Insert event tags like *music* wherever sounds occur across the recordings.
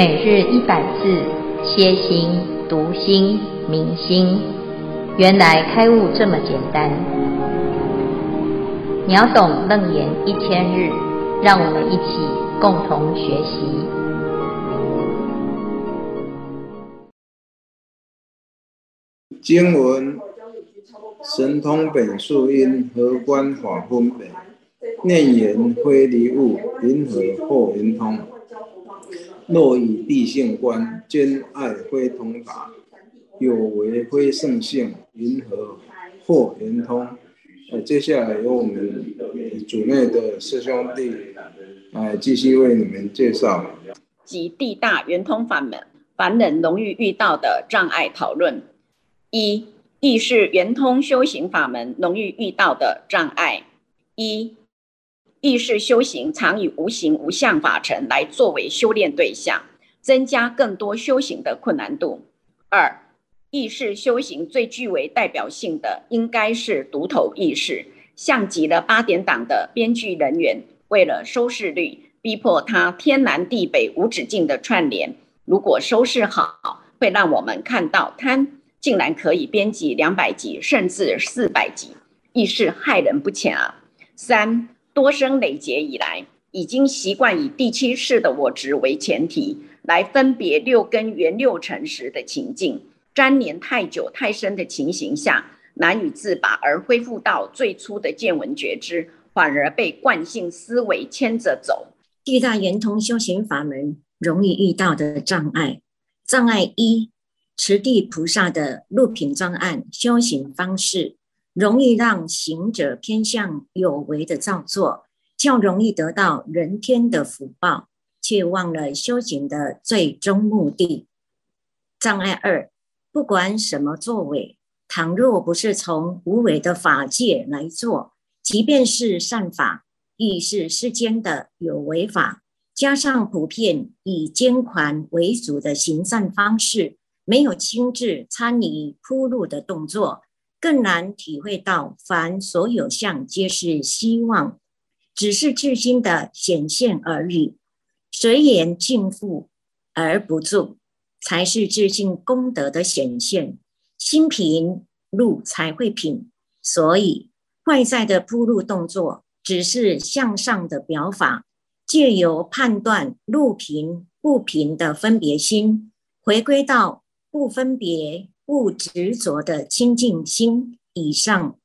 每日一百字，歇心、读心、明心，原来开悟这么简单。秒懂楞严一千日，让我们一起共同学习。经文：神通本素因，何关法分别？念言非离物，云何或云通？若以谛性观，兼爱非通达，有为非圣性，云何或圆通？呃，接下来由我们组内的师兄弟来继续为你们介绍。及地大圆通法门，凡人容易遇到的障碍讨论。一，意识圆通修行法门容易遇到的障碍。一。意识修行常以无形无相法尘来作为修炼对象，增加更多修行的困难度。二，意识修行最具为代表性的应该是独头意识，像极了八点档的编剧人员，为了收视率，逼迫他天南地北无止境的串联。如果收视好，会让我们看到他竟然可以编辑两百集甚至四百集，意识害人不浅啊。三。多生累劫以来，已经习惯以第七识的我执为前提，来分别六根缘六尘时的情境，粘连太久太深的情形下，难以自拔，而恢复到最初的见闻觉知，反而被惯性思维牵着走。地大圆通修行法门容易遇到的障碍，障碍一：持地菩萨的入品障案修行方式。容易让行者偏向有为的造作，较容易得到人天的福报，却忘了修行的最终目的。障碍二，不管什么作为，倘若不是从无为的法界来做，即便是善法，亦是世间的有为法，加上普遍以捐款为主的行善方式，没有亲自参与铺路的动作。更难体会到，凡所有相皆是希望，只是自心的显现而已。随缘尽付而不住，才是自性功德的显现。心平路才会平，所以外在的铺路动作只是向上的表法，借由判断路平不平的分别心，回归到不分别。不执着的清净心。以上，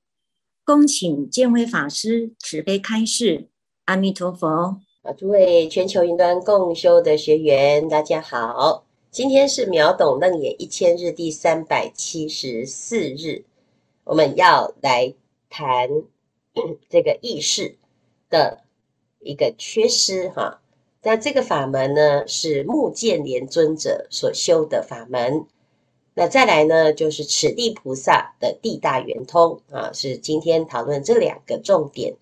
恭请见辉法师慈悲开示。阿弥陀佛。啊，诸位全球云端共修的学员，大家好。今天是秒懂楞严一千日第三百七十四日，我们要来谈 *coughs* 这个意识的一个缺失哈。那这个法门呢，是目犍连尊者所修的法门。那再来呢，就是此地菩萨的地大圆通啊，是今天讨论这两个重点。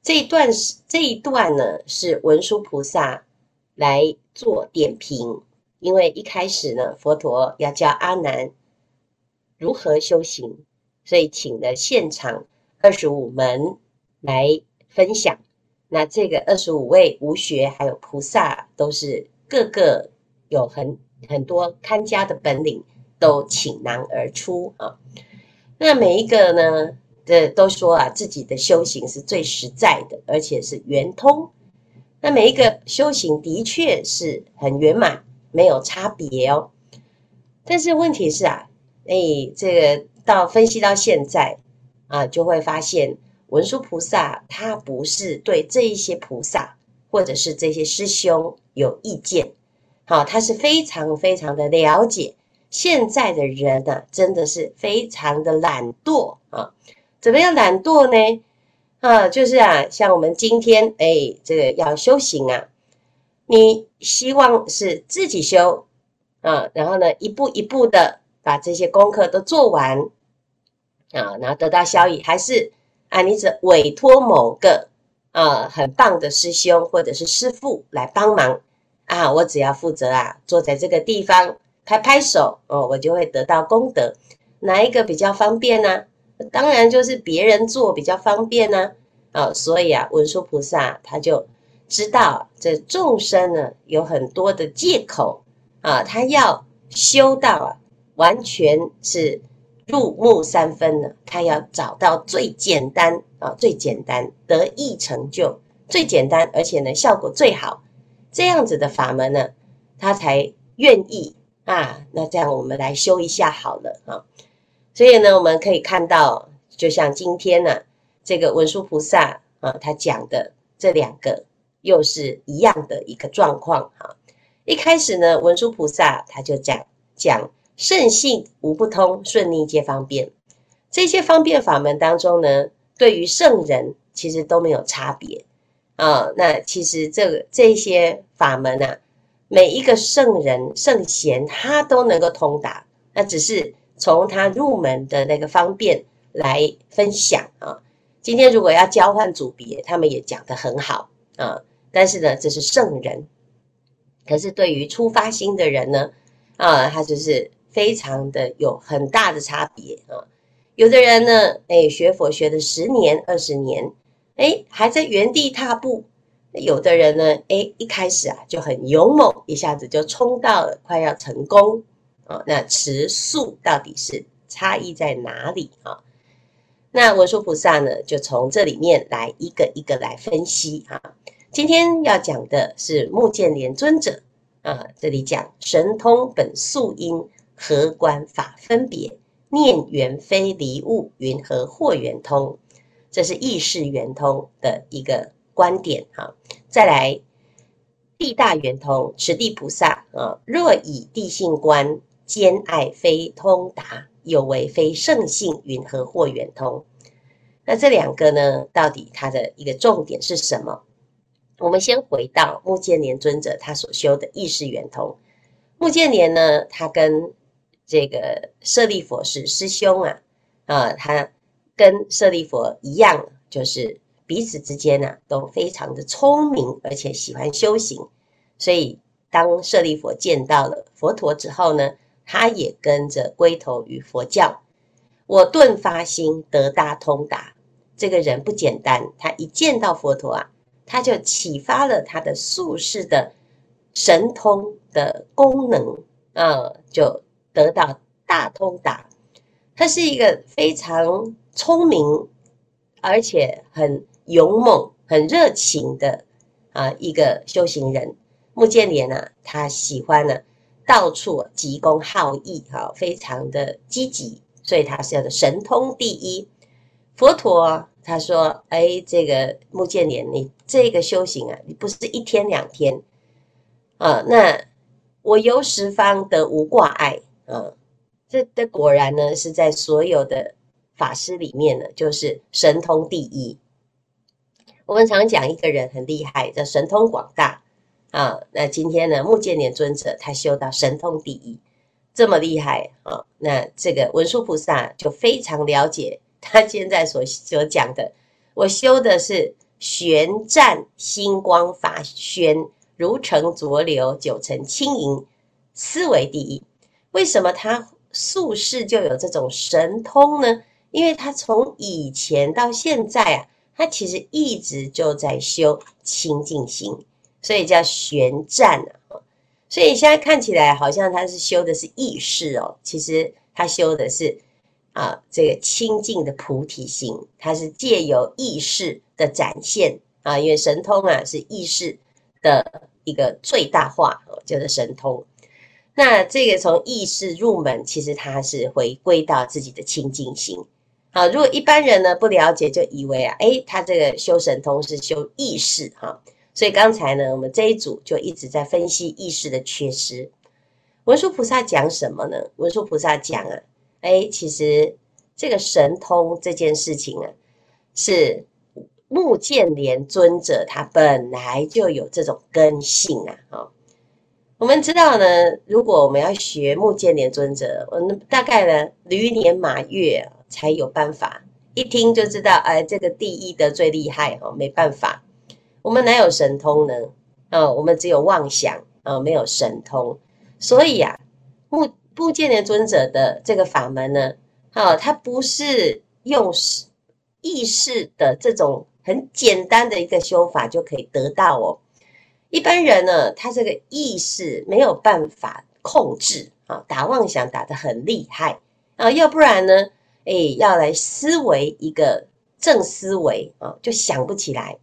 这一段是这一段呢，是文殊菩萨来做点评，因为一开始呢，佛陀要教阿难如何修行，所以请了现场二十五门来分享。那这个二十五位无学还有菩萨，都是个个有很很多看家的本领。都倾囊而出啊！那每一个呢，这都说啊，自己的修行是最实在的，而且是圆通。那每一个修行的确是很圆满，没有差别哦。但是问题是啊，哎，这个到分析到现在啊，就会发现文殊菩萨他不是对这一些菩萨或者是这些师兄有意见，好，他是非常非常的了解。现在的人呢、啊，真的是非常的懒惰啊！怎么样懒惰呢？啊，就是啊，像我们今天哎，这个要修行啊，你希望是自己修啊，然后呢，一步一步的把这些功课都做完啊，然后得到效益，还是啊，你只委托某个啊很棒的师兄或者是师父来帮忙啊，我只要负责啊，坐在这个地方。拍拍手哦，我就会得到功德。哪一个比较方便呢？当然就是别人做比较方便呢。啊，所以啊，文殊菩萨他就知道这众生呢有很多的借口啊，他要修道啊，完全是入木三分呢，他要找到最简单啊，最简单得意成就，最简单而且呢效果最好这样子的法门呢，他才愿意啊。那这样我们来修一下好了啊。所以呢，我们可以看到，就像今天呢，这个文殊菩萨啊，他讲的这两个又是一样的一个状况哈。一开始呢，文殊菩萨他就讲讲圣性无不通，顺逆皆方便。这些方便法门当中呢，对于圣人其实都没有差别啊。那其实这个这些法门啊，每一个圣人圣贤他都能够通达，那只是。从他入门的那个方便来分享啊，今天如果要交换组别，他们也讲得很好啊。但是呢，这是圣人，可是对于初发心的人呢，啊，他就是非常的有很大的差别啊。有的人呢，哎，学佛学了十年、二十年，哎，还在原地踏步；有的人呢，哎，一开始啊就很勇猛，一下子就冲到了快要成功。啊，那持速到底是差异在哪里啊？那文殊菩萨呢，就从这里面来一个一个来分析啊。今天要讲的是目犍连尊者啊，这里讲神通本素因，何观法分别？念缘非离物，云何惑圆通？这是意识圆通的一个观点哈。再来，地大圆通，持地菩萨啊，若以地性观。兼爱非通达，有为非圣性，云何或圆通？那这两个呢，到底它的一个重点是什么？我们先回到目犍连尊者他所修的意识圆通。目犍连呢，他跟这个舍利弗是师兄啊，啊，他跟舍利弗一样，就是彼此之间呢、啊、都非常的聪明，而且喜欢修行。所以当舍利弗见到了佛陀之后呢，他也跟着归投于佛教，我顿发心得大通达。这个人不简单，他一见到佛陀啊，他就启发了他的宿世的神通的功能啊，就得到大通达。他是一个非常聪明，而且很勇猛、很热情的啊一个修行人。目犍连啊，他喜欢呢。到处急公好义，哈，非常的积极，所以他是叫做神通第一。佛陀他说：“哎，这个目犍连，你这个修行啊，你不是一天两天啊。那我游十方得无挂碍啊。这这果然呢，是在所有的法师里面呢，就是神通第一。我们常讲一个人很厉害，叫神通广大。”啊，那今天呢，木建年尊者他修到神通第一，这么厉害啊！那这个文殊菩萨就非常了解他现在所所讲的，我修的是玄湛星光法宣，如成浊流，九成轻盈，思维第一。为什么他宿世就有这种神通呢？因为他从以前到现在啊，他其实一直就在修清净心。所以叫玄湛啊，所以现在看起来好像他是修的是意识哦，其实他修的是啊这个清净的菩提心，他是借由意识的展现啊，因为神通啊是意识的一个最大化，叫做神通。那这个从意识入门，其实他是回归到自己的清净心。好，如果一般人呢不了解，就以为啊，诶，他这个修神通是修意识哈。所以刚才呢，我们这一组就一直在分析意识的缺失。文殊菩萨讲什么呢？文殊菩萨讲啊，哎，其实这个神通这件事情啊，是目犍连尊者他本来就有这种根性啊。哦，我们知道呢，如果我们要学目犍连尊者，我们大概呢驴年马月才有办法，一听就知道，哎，这个第一的最厉害哦，没办法。我们哪有神通呢？啊、哦，我们只有妄想啊、哦，没有神通。所以啊，目目犍连尊者的这个法门呢，哦，他不是用意识的这种很简单的一个修法就可以得到哦。一般人呢，他这个意识没有办法控制啊，打妄想打得很厉害啊，要不然呢，诶，要来思维一个正思维啊，就想不起来。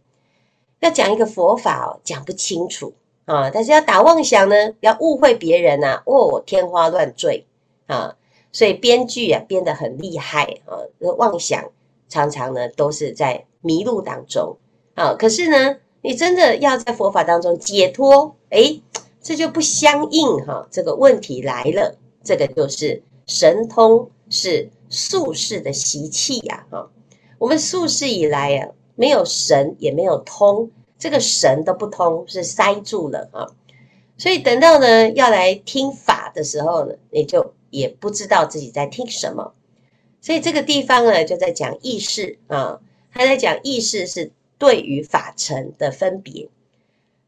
要讲一个佛法哦，讲不清楚啊。但是要打妄想呢，要误会别人呐，哦，天花乱坠啊。所以编剧啊编得很厉害啊，妄想常常呢都是在迷路当中啊。可是呢，你真的要在佛法当中解脱，诶，这就不相应哈。这个问题来了，这个就是神通是宿世的习气呀哈。我们宿世以来呀，没有神也没有通，这个神都不通，是塞住了啊。所以等到呢要来听法的时候呢，你就。也不知道自己在听什么，所以这个地方呢，就在讲意识啊，他在讲意识是对于法尘的分别。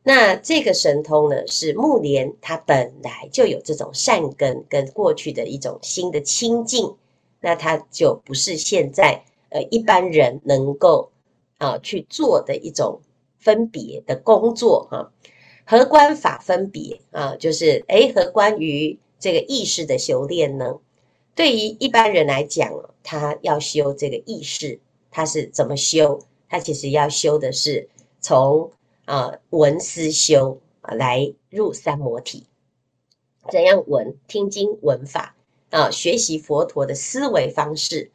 那这个神通呢，是目连他本来就有这种善根跟过去的一种心的清净，那他就不是现在呃一般人能够啊去做的一种分别的工作哈。何观法分别啊？就是诶，何关于。这个意识的修炼呢，对于一般人来讲，他要修这个意识，他是怎么修？他其实要修的是从啊闻思修啊来入三摩体。怎样闻？听经闻法啊，学习佛陀的思维方式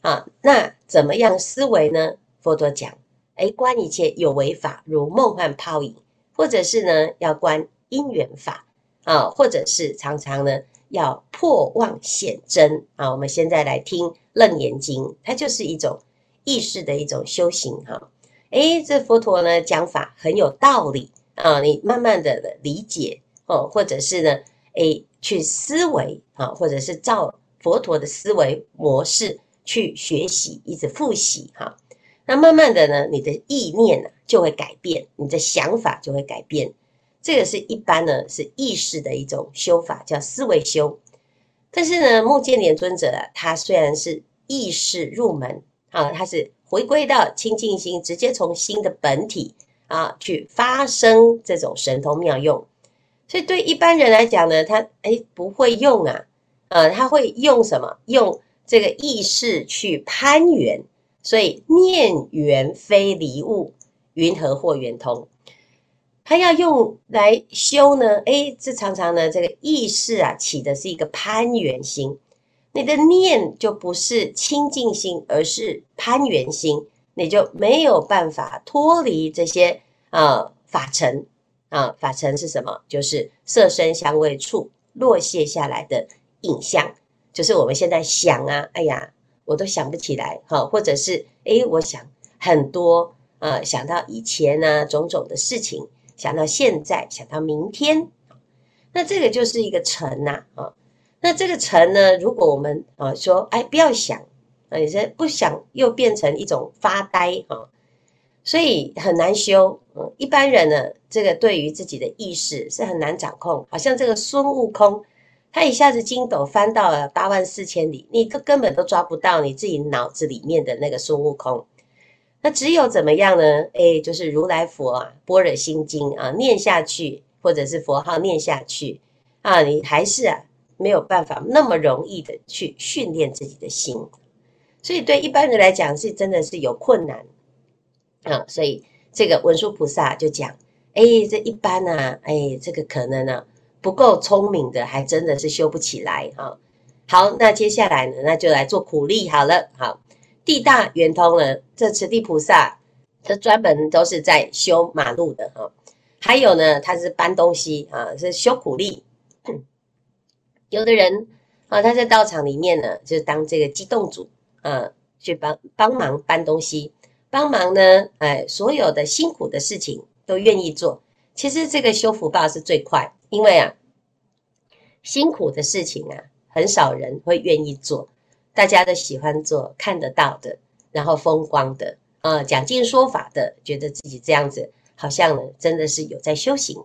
啊。那怎么样思维呢？佛陀讲，哎，观一切有为法如梦幻泡影，或者是呢要观因缘法。啊，或者是常常呢，要破妄显真啊。我们现在来听《楞严经》，它就是一种意识的一种修行哈。诶，这佛陀呢讲法很有道理啊，你慢慢的理解哦，或者是呢，诶，去思维啊，或者是照佛陀的思维模式去学习，一直复习哈。那慢慢的呢，你的意念呢就会改变，你的想法就会改变。这个是一般呢，是意识的一种修法，叫思维修。但是呢，目犍连尊者啊，他虽然是意识入门啊，它是回归到清净心，直接从心的本体啊去发生这种神通妙用。所以对一般人来讲呢，他哎不会用啊，呃，他会用什么？用这个意识去攀缘。所以念缘非离物，云何或圆通？他要用来修呢？诶，这常常呢，这个意识啊，起的是一个攀缘心，你的念就不是清净心，而是攀缘心，你就没有办法脱离这些啊、呃、法尘啊。法尘是什么？就是色声香味触落谢下来的影像，就是我们现在想啊，哎呀，我都想不起来哈，或者是诶，我想很多啊，想到以前呢、种种的事情。想到现在，想到明天，那这个就是一个尘呐啊。那这个尘呢，如果我们啊说，哎，不要想，啊，你说不想又变成一种发呆啊，所以很难修。嗯，一般人呢，这个对于自己的意识是很难掌控。好像这个孙悟空，他一下子筋斗翻到了八万四千里，你都根本都抓不到你自己脑子里面的那个孙悟空。那只有怎么样呢？哎，就是如来佛啊，般若心经啊，念下去，或者是佛号念下去啊，你还是啊没有办法那么容易的去训练自己的心，所以对一般人来讲是真的是有困难啊。所以这个文殊菩萨就讲，哎，这一般呢、啊，哎，这个可能呢、啊、不够聪明的，还真的是修不起来啊。好，那接下来呢，那就来做苦力好了，好。地大圆通呢，这持地菩萨，这专门都是在修马路的哈。还有呢，他是搬东西啊，是修苦力。有的人啊，他在道场里面呢，就当这个机动组啊，去帮帮忙搬东西，帮忙呢，哎，所有的辛苦的事情都愿意做。其实这个修福报是最快，因为啊，辛苦的事情啊，很少人会愿意做。大家都喜欢做看得到的，然后风光的，啊，讲经说法的，觉得自己这样子好像呢，真的是有在修行。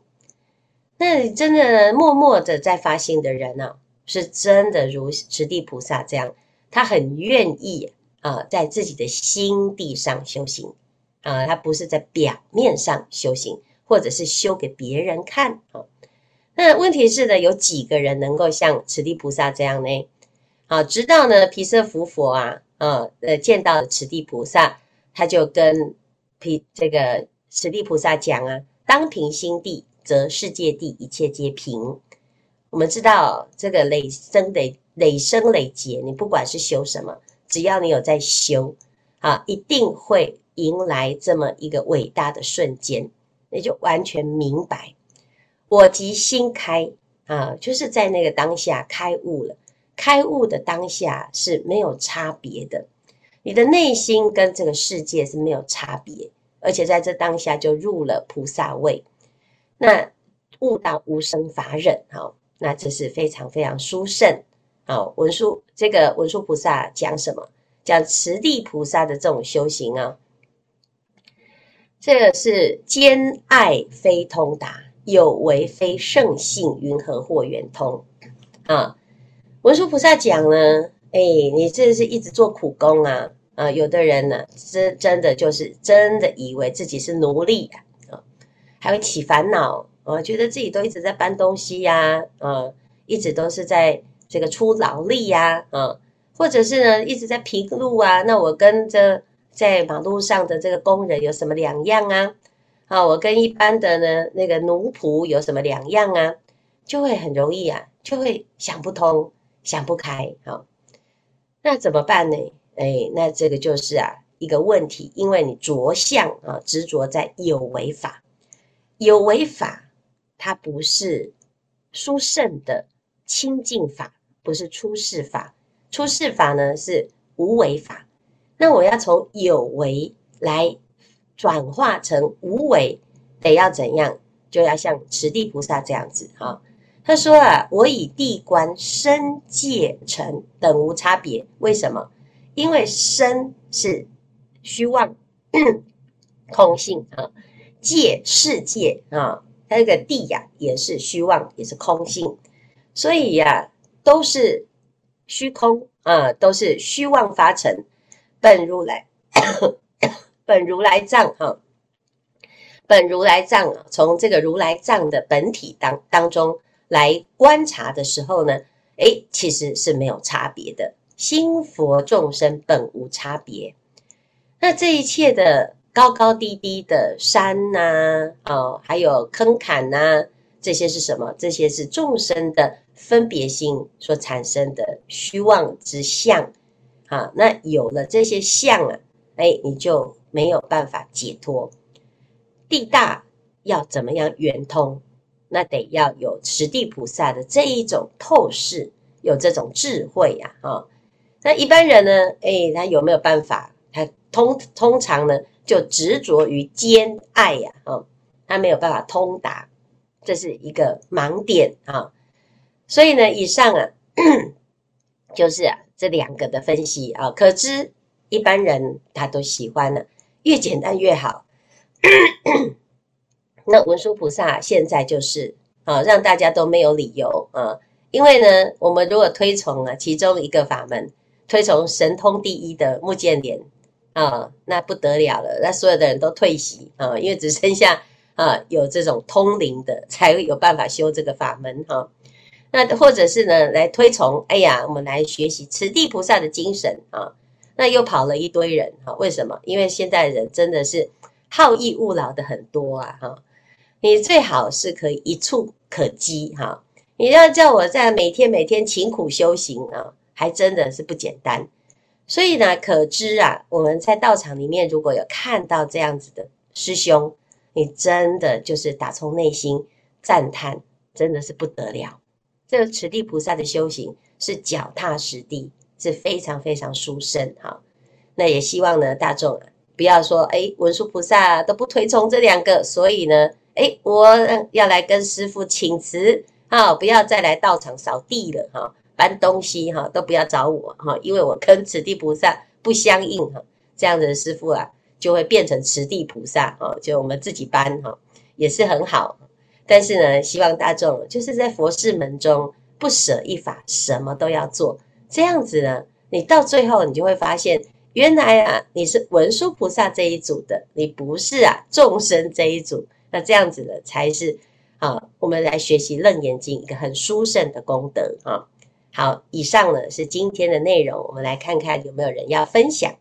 那你真的默默的在发心的人呢、是真的如持地菩萨这样，他很愿意啊，在自己的心地上修行啊，他不是在表面上修行，或者是修给别人看啊。那问题是呢，有几个人能够像持地菩萨这样呢？好，直到呢毗舍浮佛啊，啊，呃，见到此地菩萨，他就跟毗这个持地菩萨讲啊，当平心地，则世界地一切皆平。我们知道这个累生累累生累劫，你不管是修什么，只要你有在修啊，一定会迎来这么一个伟大的瞬间，你就完全明白，我即心开啊，就是在那个当下开悟了。开悟的当下是没有差别的，你的内心跟这个世界是没有差别，而且在这当下就入了菩萨位。那悟到无生法忍，好，那这是非常非常殊胜。好，文殊这个文殊菩萨讲什么？讲持地菩萨的这种修行啊，这个是兼爱非通达，有为非圣性，云何获圆通？啊，文殊菩萨讲呢，哎，你这是一直做苦工啊，啊，有的人呢，真真的就是真的以为自己是奴隶啊。还会起烦恼，我，觉得自己都一直在搬东西呀，啊，一直都是在这个出劳力呀，啊，或者是呢一直在平路啊，那我跟这在马路上的这个工人有什么两样啊？啊，我跟一般的呢那个奴仆有什么两样啊？就会很容易啊，就会想不通，想不开，啊，那怎么办呢？哎，那这个就是啊一个问题，因为你着相啊，执着在有为法。有为法，它不是殊胜的清净法，不是出世法。出世法呢是无为法。那我要从有为来转化成无为，得要怎样？就要像持地菩萨这样子哈。他说啊，我以地观身界尘等无差别。为什么？因为身是虚妄 *coughs* 空性啊。界世界啊，它这个地呀、也是虚妄，也是空性，所以呀、都是虚空啊，都是虚妄发成。本如来，*coughs* 本如来藏哈，本如来藏啊，从这个如来藏的本体当当中来观察的时候呢，诶，其实是没有差别的，心佛众生本无差别。那这一切的。高高低低的山呐，哦，还有坑坎呐，这些是什么？这些是众生的分别心所产生的虚妄之相。啊，那有了这些相啊，哎，你就没有办法解脱。地大要怎么样圆通？那得要有持地菩萨的这一种透视，有这种智慧呀，啊，那一般人呢，哎，他有没有办法？他通通常呢？就执着于兼爱呀，啊，他没有办法通达，这是一个盲点啊。所以呢，以上啊，*clears throat* 就是啊这两个的分析啊，可知一般人他都喜欢呢，越简单越好。*clears throat* 那文殊菩萨现在就是啊，让大家都没有理由啊，因为呢，我们如果推崇啊其中一个法门，推崇神通第一的目犍连。啊，那不得了了，那所有的人都退席啊，因为只剩下啊有这种通灵的才会有办法修这个法门哈、那或者是呢来推崇，哎呀，我们来学习此地菩萨的精神啊。那又跑了一堆人哈、啊，为什么？因为现在人真的是好逸恶劳的很多啊哈。你最好是可以一触可及哈、你要叫我在每天每天勤苦修行啊，还真的是不简单。所以呢，可知啊，我们在道场里面如果有看到这样子的师兄，你真的就是打从内心赞叹，真的是不得了。这个持地菩萨的修行是脚踏实地，是非常非常殊胜哈。那也希望呢，大众啊不要说，哎，文殊菩萨都不推崇这两个，所以呢，哎，我要来跟师父请辞，啊，不要再来道场扫地了哈。搬东西哈都不要找我哈，因为我跟持地菩萨不相应哈，这样子的师父啊就会变成持地菩萨啊，就我们自己搬哈也是很好，但是呢，希望大众就是在佛事门中不舍一法，什么都要做，这样子呢，你到最后你就会发现原来啊，你是文殊菩萨这一组的，你不是啊众生这一组。那这样子的才是啊，我们来学习《楞严经》一个很殊胜的功德啊。好，以上呢是今天的内容，我们来看看有没有人要分享。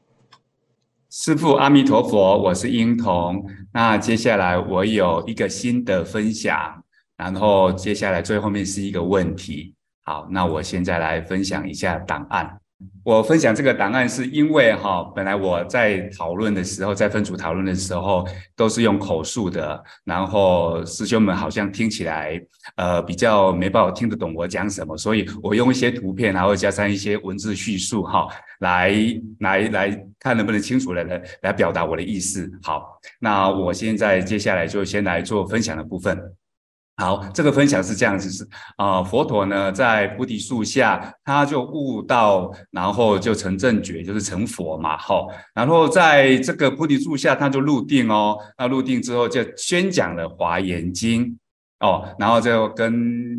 师父阿弥陀佛，我是婴童。那接下来我有一个新的分享，然后接下来最后面是一个问题。好，那我现在来分享一下答案。我分享这个档案是因为哈，本来我在讨论的时候，在分组讨论的时候都是用口述的，然后师兄们好像听起来呃比较没办法听得懂我讲什么，所以我用一些图片，然后加上一些文字叙述哈，来来来看能不能清楚的来来表达我的意思。好，那我现在接下来就先来做分享的部分。好，这个分享是这样子，是啊、佛陀呢在菩提树下，他就悟道，然后就成正觉，就是成佛嘛。好，然后在这个菩提树下，他就入定哦。那入定之后，就宣讲了华严经哦，然后就跟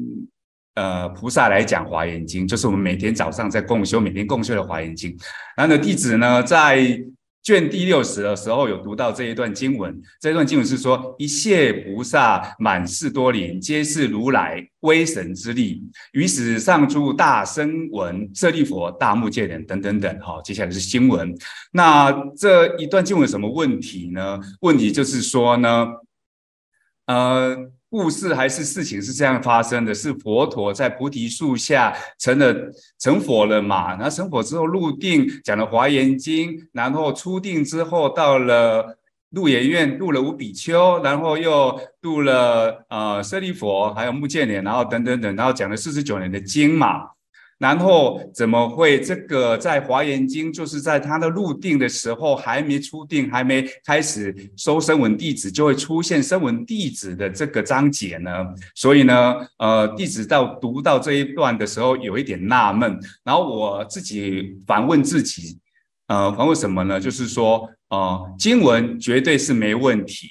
呃菩萨来讲华严经，就是我们每天早上在共修，每天共修的华严经。然后弟子呢在。卷第六十的时候有读到这一段经文，这一段经文是说：一切菩萨满室多林，皆是如来威神之力。于是上诸大声闻、舍利弗、大目犍连等等等。好，接下来是经文。那这一段经文有什么问题呢？问题就是说呢，呃。故事还是事情是这样发生的，是佛陀在菩提树下成了成佛了嘛？然后成佛之后入定，讲了华严经，然后出定之后到了鹿野苑入了五比丘，然后又入了呃舍利佛，还有目犍连，然后等等等，然后讲了四十九年的经嘛。然后怎么会这个在华严经，就是在他的入定的时候，还没出定，还没开始收声闻弟子，就会出现声闻弟子的这个章节呢？所以呢，呃，弟子到读到这一段的时候，有一点纳闷。然后我自己反问自己，呃，反问什么呢？就是说，呃，经文绝对是没问题。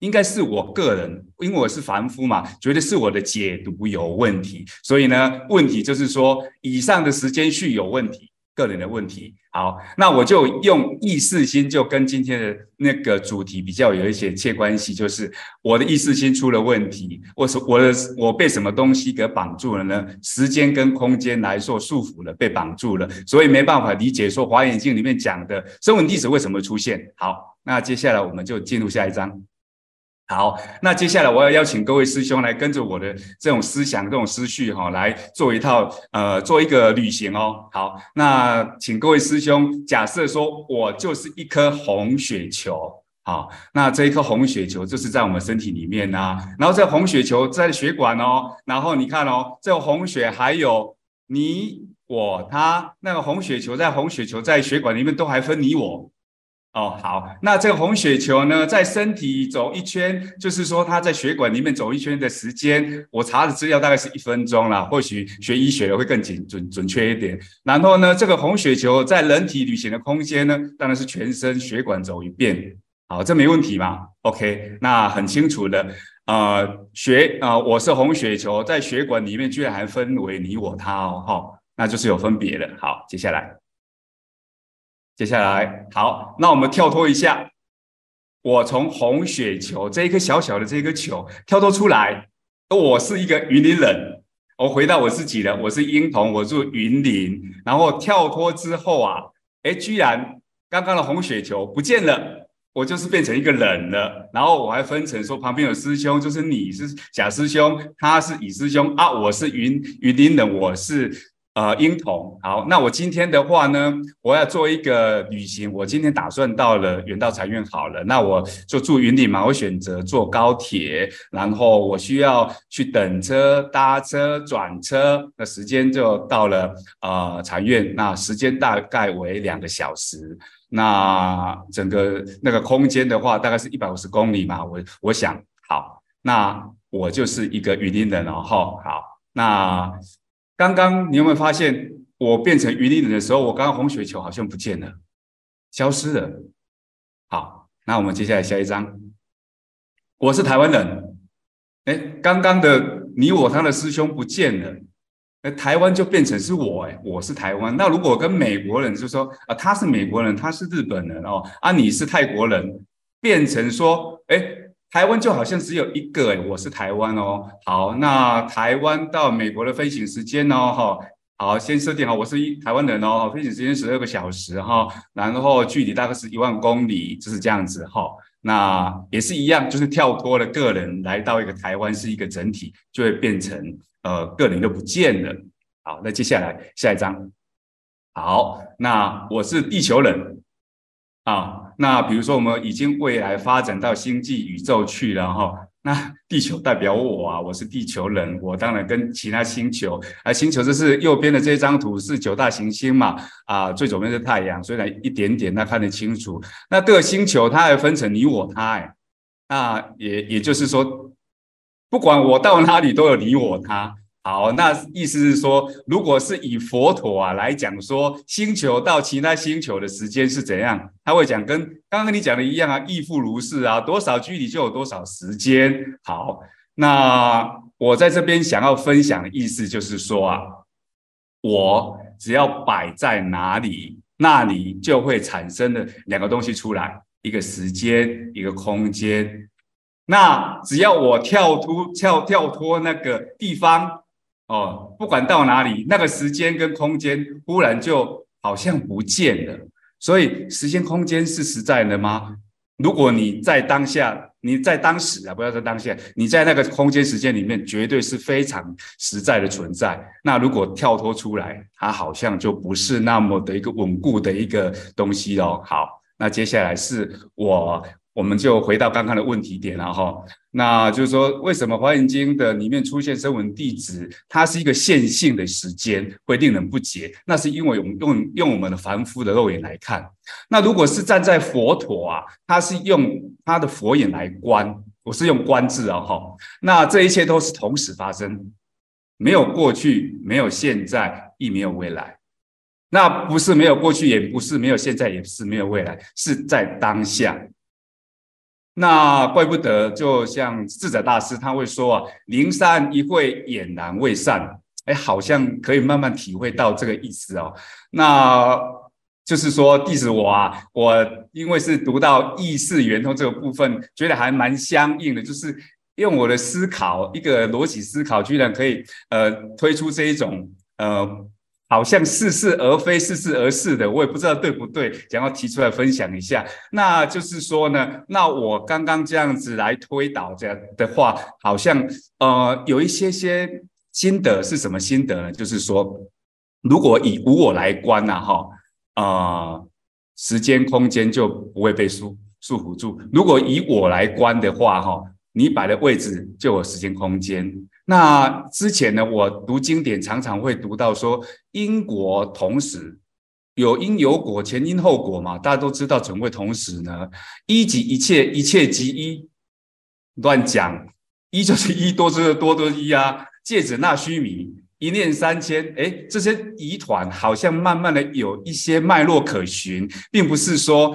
应该是我个人，因为我是凡夫嘛，觉得是我的解读有问题，所以呢，问题就是说，以上的时间序有问题，个人的问题。好，那我就用意识心，就跟今天的那个主题比较有一些切关系，就是我的意识心出了问题，我是我的我被什么东西给绑住了呢？时间跟空间来说束缚了，被绑住了，所以没办法理解说《华严经》里面讲的声闻弟子为什么出现。好，那接下来我们就进入下一章。好，那接下来我要邀请各位师兄来跟着我的这种思想、这种思绪哈，来做一套呃，做一个旅行哦。好，那请各位师兄假设说我就是一颗红血球，好，那这一颗红血球就是在我们身体里面呐、啊，然后这红血球在血管哦，然后你看哦，这个红血还有你我他，那个红血球在红血球在血管里面都还分你我。哦，好，那这个红血球呢，在身体走一圈，就是说它在血管里面走一圈的时间，我查的资料大概是一分钟啦，或许学医学的会更准准准确一点。然后呢，这个红血球在人体旅行的空间呢，当然是全身血管走一遍。好，这没问题嘛？OK，那很清楚的，呃，血啊、呃，我是红血球，在血管里面居然还分为你我他哦，哈、哦，那就是有分别的。好，接下来。接下来，好，那我们跳脱一下，我从红雪球这一颗小小的这个球跳脱出来，我是一个云林人，我回到我自己了，我是英童，我住云林，然后跳脱之后啊，哎，居然刚刚的红雪球不见了，我就是变成一个人了，然后我还分成说旁边有师兄，就是你是甲师兄，他是乙师兄啊，我是云云林人，我是。呃，英童，好，那我今天的话呢，我要做一个旅行。我今天打算到了圆道禅院好了，那我就住云顶嘛，我选择坐高铁，然后我需要去等车、搭车、转车，那时间就到了呃禅院，那时间大概为两个小时。那整个那个空间的话，大概是一百五十公里嘛，我我想，好，那我就是一个云林人哦，好，那。刚刚你有没有发现，我变成云林人的时候，我刚刚红血球好像不见了，消失了。好，那我们接下来下一张。我是台湾人，哎，刚刚的你我他的师兄不见了，那台湾就变成是我哎，我是台湾。那如果跟美国人就说啊，他是美国人，他是日本人哦，啊，你是泰国人，变成说，哎，台湾就好像只有一个，我是台湾哦。好，那台湾到美国的飞行时间哦，哈，好，先设定好，我是一台湾人哦，飞行时间十二个小时哈，然后距离大概是一万公里，就是这样子哈。那也是一样，就是跳脱了个人来到一个台湾是一个整体，就会变成。呃，个人就不见了。好，那接下来下一张。好，那我是地球人啊。那比如说，我们已经未来发展到星际宇宙去了哈。那地球代表我啊，我是地球人。我当然跟其他星球，啊，星球就是右边的这张图是九大行星嘛。啊，最左边是太阳，虽然一点点，那看得清楚。那这个星球它还分成你我他哎。那也也就是说。不管我到哪里都有你我他。好，那意思是说，如果是以佛陀啊来讲说，星球到其他星球的时间是怎样，他会讲跟刚刚跟你讲的一样啊，亦复如是啊，多少距离就有多少时间。好，那我在这边想要分享的意思就是说啊，我只要摆在哪里，那里就会产生的两个东西出来，一个时间，一个空间。那只要我跳脱跳跳脱那个地方哦，不管到哪里，那个时间跟空间忽然就好像不见了。所以时间空间是实在的吗？如果你在当下，你在当时啊，不要在当下，你在那个空间时间里面，绝对是非常实在的存在。那如果跳脱出来，它好像就不是那么的一个稳固的一个东西哦。好，那接下来是我。我们就回到刚刚的问题点了哈，那就是说，为什么《华严经》的里面出现声闻弟子，它是一个线性的时间，会令人不解？那是因为我们用用我们的凡夫的肉眼来看。那如果是站在佛陀啊，他是用他的佛眼来观，我是用观字啊哈，那这一切都是同时发生，没有过去，没有现在，亦没有未来。那不是没有过去，也不是没有现在，也是没有未来，是在当下。那怪不得，就像智者大师他会说啊，灵山一会俨然未散，哎，好像可以慢慢体会到这个意思哦。那就是说，弟子我啊，我因为是读到意识圆通这个部分，觉得还蛮相应的，就是用我的思考，一个逻辑思考，居然可以呃推出这一种呃。好像似是而非，似是而是的，我也不知道对不对，想要提出来分享一下。那就是说呢，那我刚刚这样子来推导这样的话，好像呃有一些些心得是什么心得呢？就是说，如果以无我来观呐，哈，呃，时间空间就不会被束束缚住。如果以我来观的话，哈，你摆的位置就有时间空间。那之前呢，我读经典常常会读到说因果同时有因有果，前因后果嘛，大家都知道怎么会同时呢？一即一切，一切即一，乱讲，一就是一，多就是多，多一啊。芥子纳须弥，一念三千，哎，这些疑团好像慢慢的有一些脉络可循，并不是说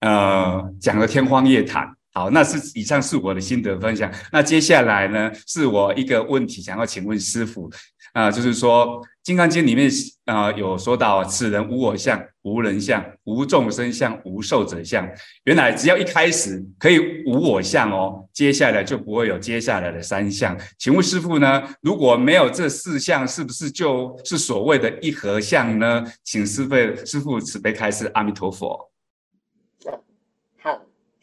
呃讲的天荒夜谭。好，那是以上是我的心得分享。那接下来呢，是我一个问题想要请问师傅啊、就是说《金刚经》里面啊、有说到，此人无我相、无人相、无众生相、无寿者相。原来只要一开始可以无我相哦，接下来就不会有接下来的三项。请问师傅呢，如果没有这四项，是不是就是所谓的一合相呢？请师父师傅慈悲开示，阿弥陀佛。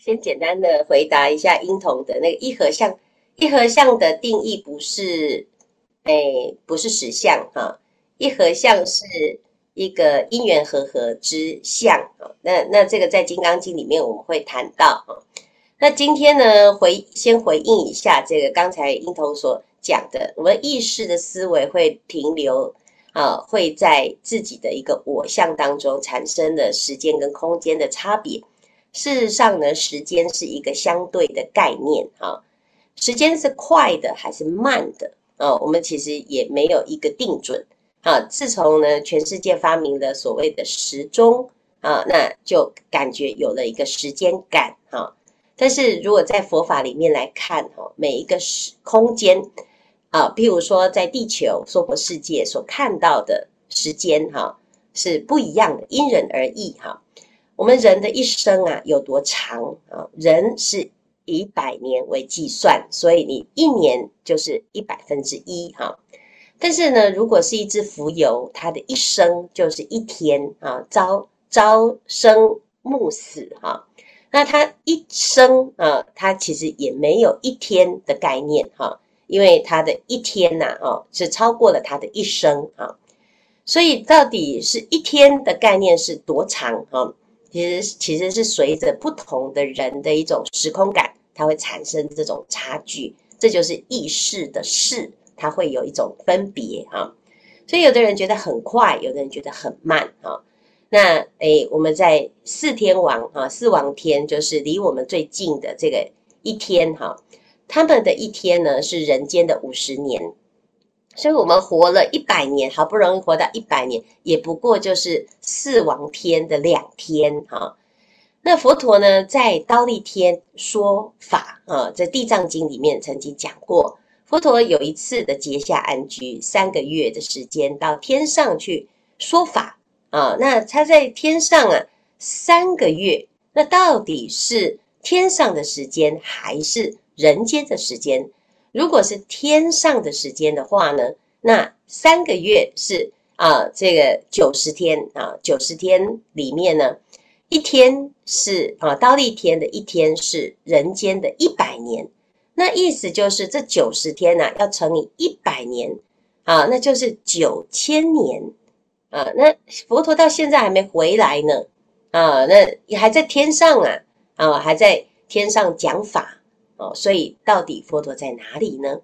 先简单的回答一下婴童的那个一合相，一合相的定义不是，哎，不是实相哈，一合相是一个因缘和合之相啊。那那这个在《金刚经》里面我们会谈到啊。那今天呢，回先回应一下这个刚才英童所讲的，我们意识的思维会停留啊，会在自己的一个我相当中产生的时间跟空间的差别。事实上呢，时间是一个相对的概念哈，时间是快的还是慢的啊？我们其实也没有一个定准啊。自从呢，全世界发明了所谓的时钟啊，那就感觉有了一个时间感哈。但是如果在佛法里面来看哈，每一个时空间啊，譬如说在地球娑婆世界所看到的时间哈、是不一样的，因人而异哈、我们人的一生啊有多长啊？人是以百年为计算，所以你一年就是一百分之一哈。但是呢，如果是一只蜉蝣，它的一生就是一天啊，朝朝生暮死哈。那它一生啊，它其实也没有一天的概念哈，因为它的一天呐，哦，是超过了它的一生啊。所以到底是一天的概念是多长啊？其实其实是随着不同的人的一种时空感，它会产生这种差距。这就是意识的事。它会有一种分别哈，所以有的人觉得很快，有的人觉得很慢哈。那诶，我们在四天王啊，四王天就是离我们最近的这个一天哈，他们的一天呢是人间的五十年，所以我们活了一百年，好不容易活到一百年，也不过就是四王天的两天哈。那佛陀呢，在刀利天说法啊，在《地藏经》里面曾经讲过。佛陀有一次的结下安居，三个月的时间到天上去说法啊。那他在天上啊三个月，那到底是天上的时间还是人间的时间？如果是天上的时间的话呢，那三个月是啊这个九十天啊，九十天里面呢，一天是啊忉利天的一天是人间的一百年。那意思就是这九十天呐、啊，要乘以一百年啊，那就是九千年啊。那佛陀到现在还没回来呢啊，那也还在天上啊啊，还在天上讲法哦、所以到底佛陀在哪里呢？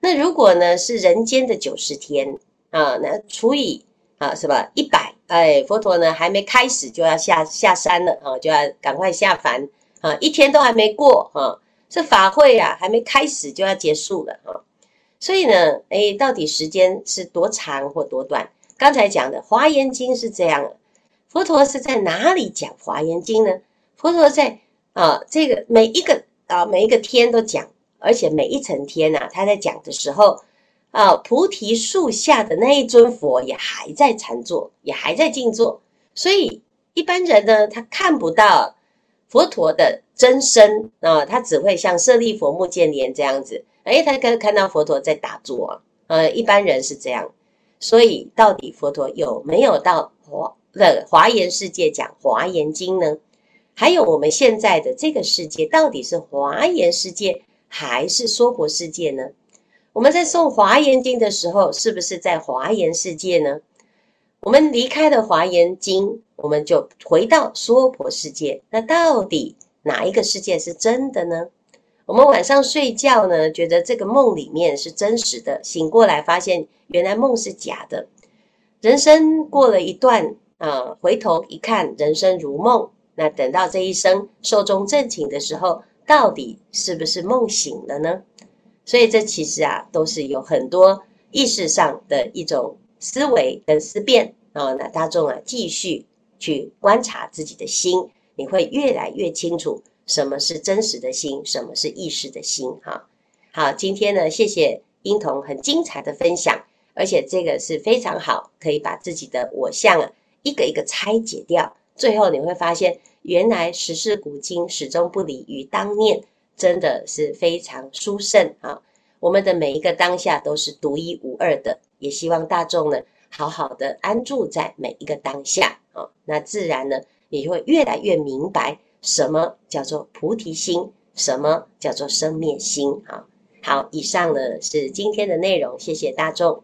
那如果呢是人间的九十天啊，那除以啊是吧一百？哎，佛陀呢还没开始就要下下山了啊，就要赶快下凡啊，一天都还没过啊。这法会啊，还没开始就要结束了啊！所以呢，诶，到底时间是多长或多短？刚才讲的《华严经》是这样，佛陀是在哪里讲《华严经》呢？佛陀在啊，这个每一个啊每一个天都讲，而且每一层天呐，他在讲的时候啊，菩提树下的那一尊佛也还在禅坐，也还在静坐，所以一般人呢，他看不到。佛陀的真身啊，他只会像舍利弗、目犍连这样子，诶，他可以看到佛陀在打坐，呃，一般人是这样。所以，到底佛陀有没有到华的华严世界讲华严经呢？还有我们现在的这个世界，到底是华严世界还是娑婆世界呢？我们在诵华严经的时候，是不是在华严世界呢？我们离开了华严经。我们就回到娑婆世界，那到底哪一个世界是真的呢？我们晚上睡觉呢，觉得这个梦里面是真实的，醒过来发现原来梦是假的。人生过了一段啊，回头一看，人生如梦。那等到这一生寿终正寝的时候，到底是不是梦醒了呢？所以这其实啊，都是有很多意识上的一种思维跟思辨啊。那大众啊，继续。去观察自己的心，你会越来越清楚什么是真实的心，什么是意识的心。哈，好，今天呢，谢谢英童很精彩的分享，而且这个是非常好，可以把自己的我相啊一个一个拆解掉，最后你会发现，原来时世古今始终不离于当念，真的是非常殊胜啊！我们的每一个当下都是独一无二的，也希望大众呢，好好的安住在每一个当下。啊，那自然呢，你会越来越明白什么叫做菩提心，什么叫做生灭心。好，好，以上呢是今天的内容，谢谢大众。